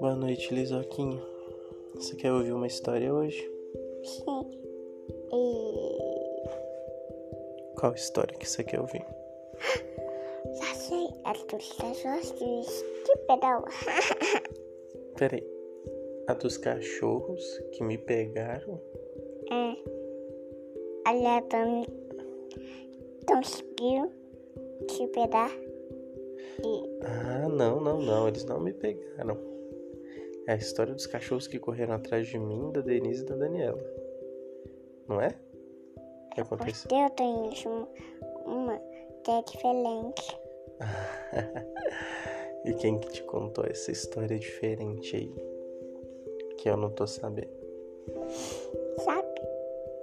Boa noite, Lisoquinha. Você quer ouvir uma história hoje? Sim. E. Qual história que você quer ouvir? Já sei, é dos cachorros de pedal. Peraí. A dos cachorros que me pegaram? é. Olha, tão. conseguiu te pegar. E. Ah, não, não, não. Eles não me pegaram. É a história dos cachorros que correram atrás de mim, da Denise e da Daniela. Não é? O que aconteceu? Eu tenho uma, uma que é diferente. E quem que te contou essa história diferente aí? Que eu não tô sabendo. Sabe?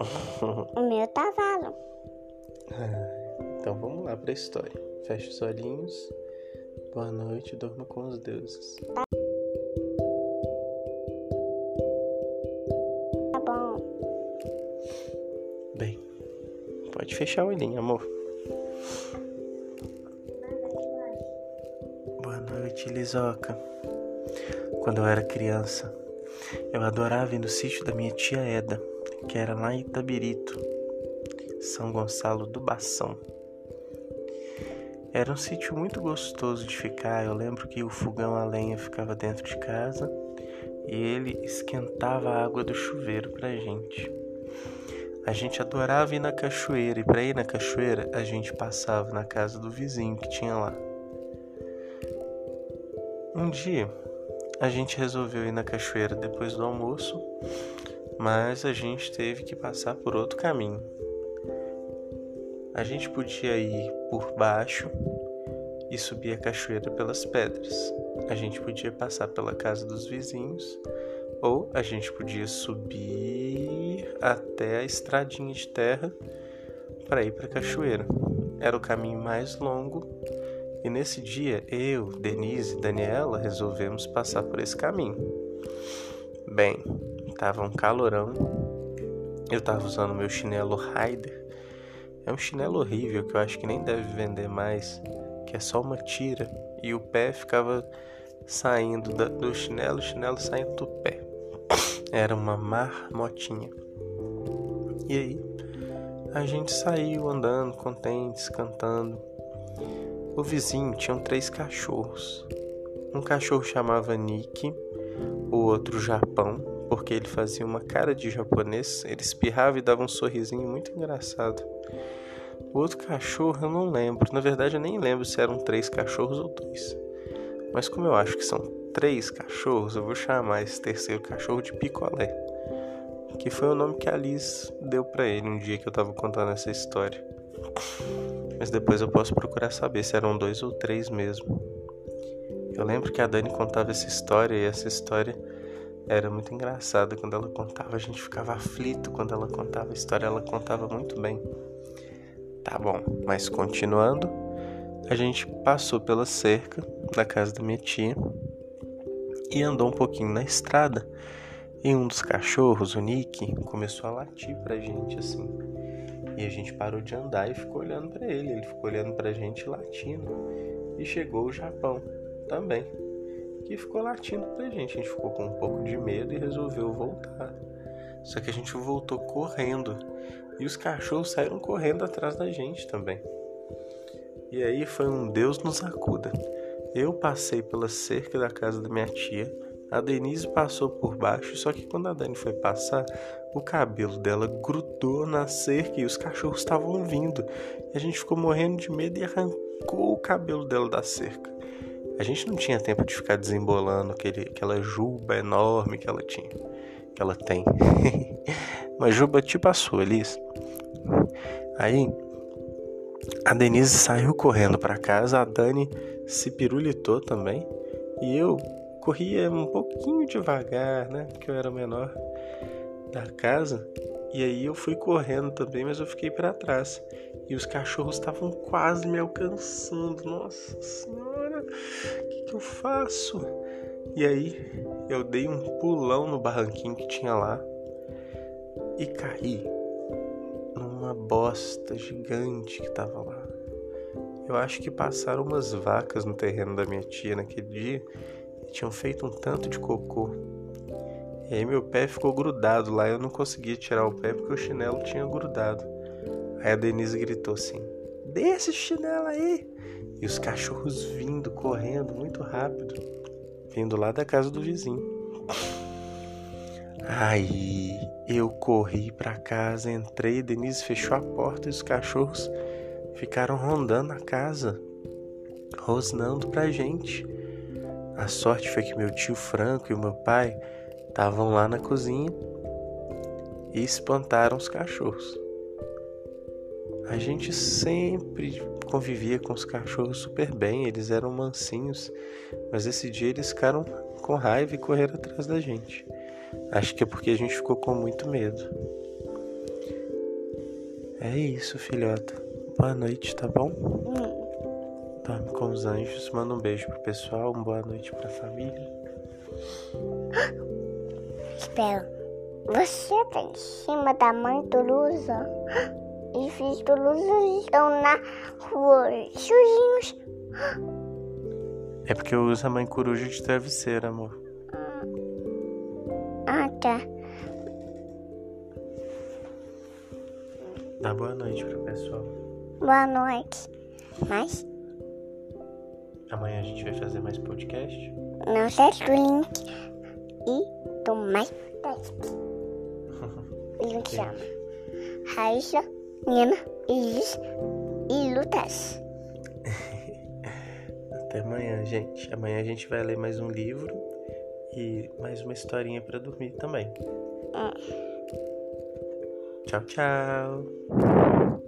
o meu cavalo. Então vamos lá pra história. Feche os olhinhos. Boa noite, durma com os deuses. Tá pode fechar o olhinho, amor. Boa noite, Lisoca. Quando eu era criança, eu adorava ir no sítio da minha tia Eda, que era lá em Itabirito, São Gonçalo do Bação. Era um sítio muito gostoso de ficar. Eu lembro que o fogão a lenha ficava dentro de casa e ele esquentava a água do chuveiro pra gente. A gente adorava ir na cachoeira e para ir na cachoeira a gente passava na casa do vizinho que tinha lá. Um dia a gente resolveu ir na cachoeira depois do almoço, mas a gente teve que passar por outro caminho. A gente podia ir por baixo e subir a cachoeira pelas pedras. A gente podia passar pela casa dos vizinhos ou a gente podia subir até a estradinha de terra para ir para a cachoeira. Era o caminho mais longo e nesse dia eu, Denise e Daniela resolvemos passar por esse caminho. Bem, tava um calorão. Eu tava usando meu chinelo Raider. É um chinelo horrível que eu acho que nem deve vender mais, que é só uma tira e o pé ficava saindo do chinelo, o chinelo saindo do pé. Era uma marmotinha. E aí, a gente saiu andando, contentes, cantando. O vizinho tinha três cachorros. Um cachorro chamava Nick, o outro Japão, porque ele fazia uma cara de japonês, ele espirrava e dava um sorrisinho muito engraçado. O outro cachorro eu não lembro, na verdade eu nem lembro se eram três cachorros ou dois. Mas como eu acho que são três cachorros, eu vou chamar esse terceiro cachorro de Picolé, que foi o nome que a Liz deu pra ele um dia que eu tava contando essa história. Mas depois eu posso procurar saber se eram dois ou três mesmo. Eu lembro que a Dani contava essa história e essa história era muito engraçada quando ela contava. A gente ficava aflito quando ela contava a história, ela contava muito bem. Tá bom, mas continuando, a gente passou pela cerca da casa da minha tia e andou um pouquinho na estrada. E um dos cachorros, o Nick, começou a latir pra gente assim. E a gente parou de andar e ficou olhando pra ele. Ele ficou olhando pra gente latindo. E chegou o Japão também, que ficou latindo pra gente. A gente ficou com um pouco de medo e resolveu voltar. Só que a gente voltou correndo. E os cachorros saíram correndo atrás da gente também. E aí foi um Deus nos acuda. Eu passei pela cerca da casa da minha tia, a Denise passou por baixo, só que quando a Dani foi passar, o cabelo dela grudou na cerca e os cachorros estavam vindo. E a gente ficou morrendo de medo e arrancou o cabelo dela da cerca. A gente não tinha tempo de ficar desembolando aquele, aquela juba enorme que ela tinha. Que ela tem. Uma juba tipo a sua, Liz. Aí, a Denise saiu correndo para casa, a Dani se pirulitou também. E eu corria um pouquinho devagar, né? Porque eu era o menor da casa. E aí eu fui correndo também, mas eu fiquei para trás. E os cachorros estavam quase me alcançando. Nossa senhora, o que, que eu faço? E aí eu dei um pulão no barranquinho que tinha lá e caí numa bosta gigante que tava lá. Eu acho que passaram umas vacas no terreno da minha tia naquele dia tinham feito um tanto de cocô. E aí meu pé ficou grudado lá, eu não conseguia tirar o pé porque o chinelo tinha grudado. Aí a Denise gritou assim: Desce esse chinelo aí! E os cachorros vindo, correndo muito rápido, vindo lá da casa do vizinho. Aí eu corri para casa, entrei, Denise fechou a porta e os cachorros ficaram rondando a casa, rosnando pra gente. A sorte foi que meu tio Franco e meu pai estavam lá na cozinha e espantaram os cachorros. A gente sempre convivia com os cachorros super bem, eles eram mansinhos, mas esse dia eles ficaram com raiva e correram atrás da gente. Acho que é porque a gente ficou com muito medo. É isso, filhota. Boa noite, tá bom? Hum. Dorme com os anjos. Manda um beijo pro pessoal, uma boa noite pra família. Espera. Você tá em cima da mãe Tulusa? E filhos Tuluzas estão na rua sujinhos. É porque eu uso a mãe coruja de travesseiro, amor. Ah, tá. Dá boa noite pro pessoal. Boa noite. Mas Amanhã a gente vai fazer mais podcast. não acesse o link e do mais teste. Ele chama Raíssa, Nina, Isis e Lucas. Até amanhã, gente. Amanhã a gente vai ler mais um livro e mais uma historinha pra dormir também. Hum. Tchau, tchau.